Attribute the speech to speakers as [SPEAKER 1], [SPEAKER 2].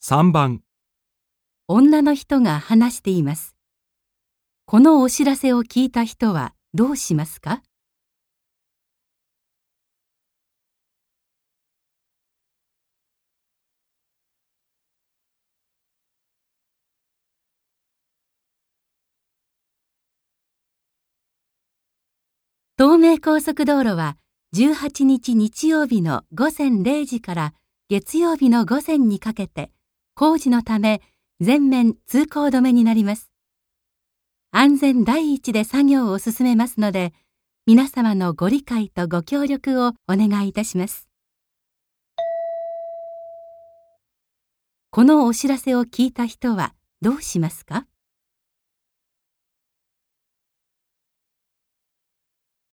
[SPEAKER 1] 3番
[SPEAKER 2] 女の人が話しています。このお知らせを聞いた人はどうしますか？東名高速道路は18日日曜日の午前0時から月曜日の午前にかけて工事のため全面通行止めになります。安全第一で作業を進めますので、皆様のご理解とご協力をお願いいたします。このお知らせを聞いた人はどうしますか？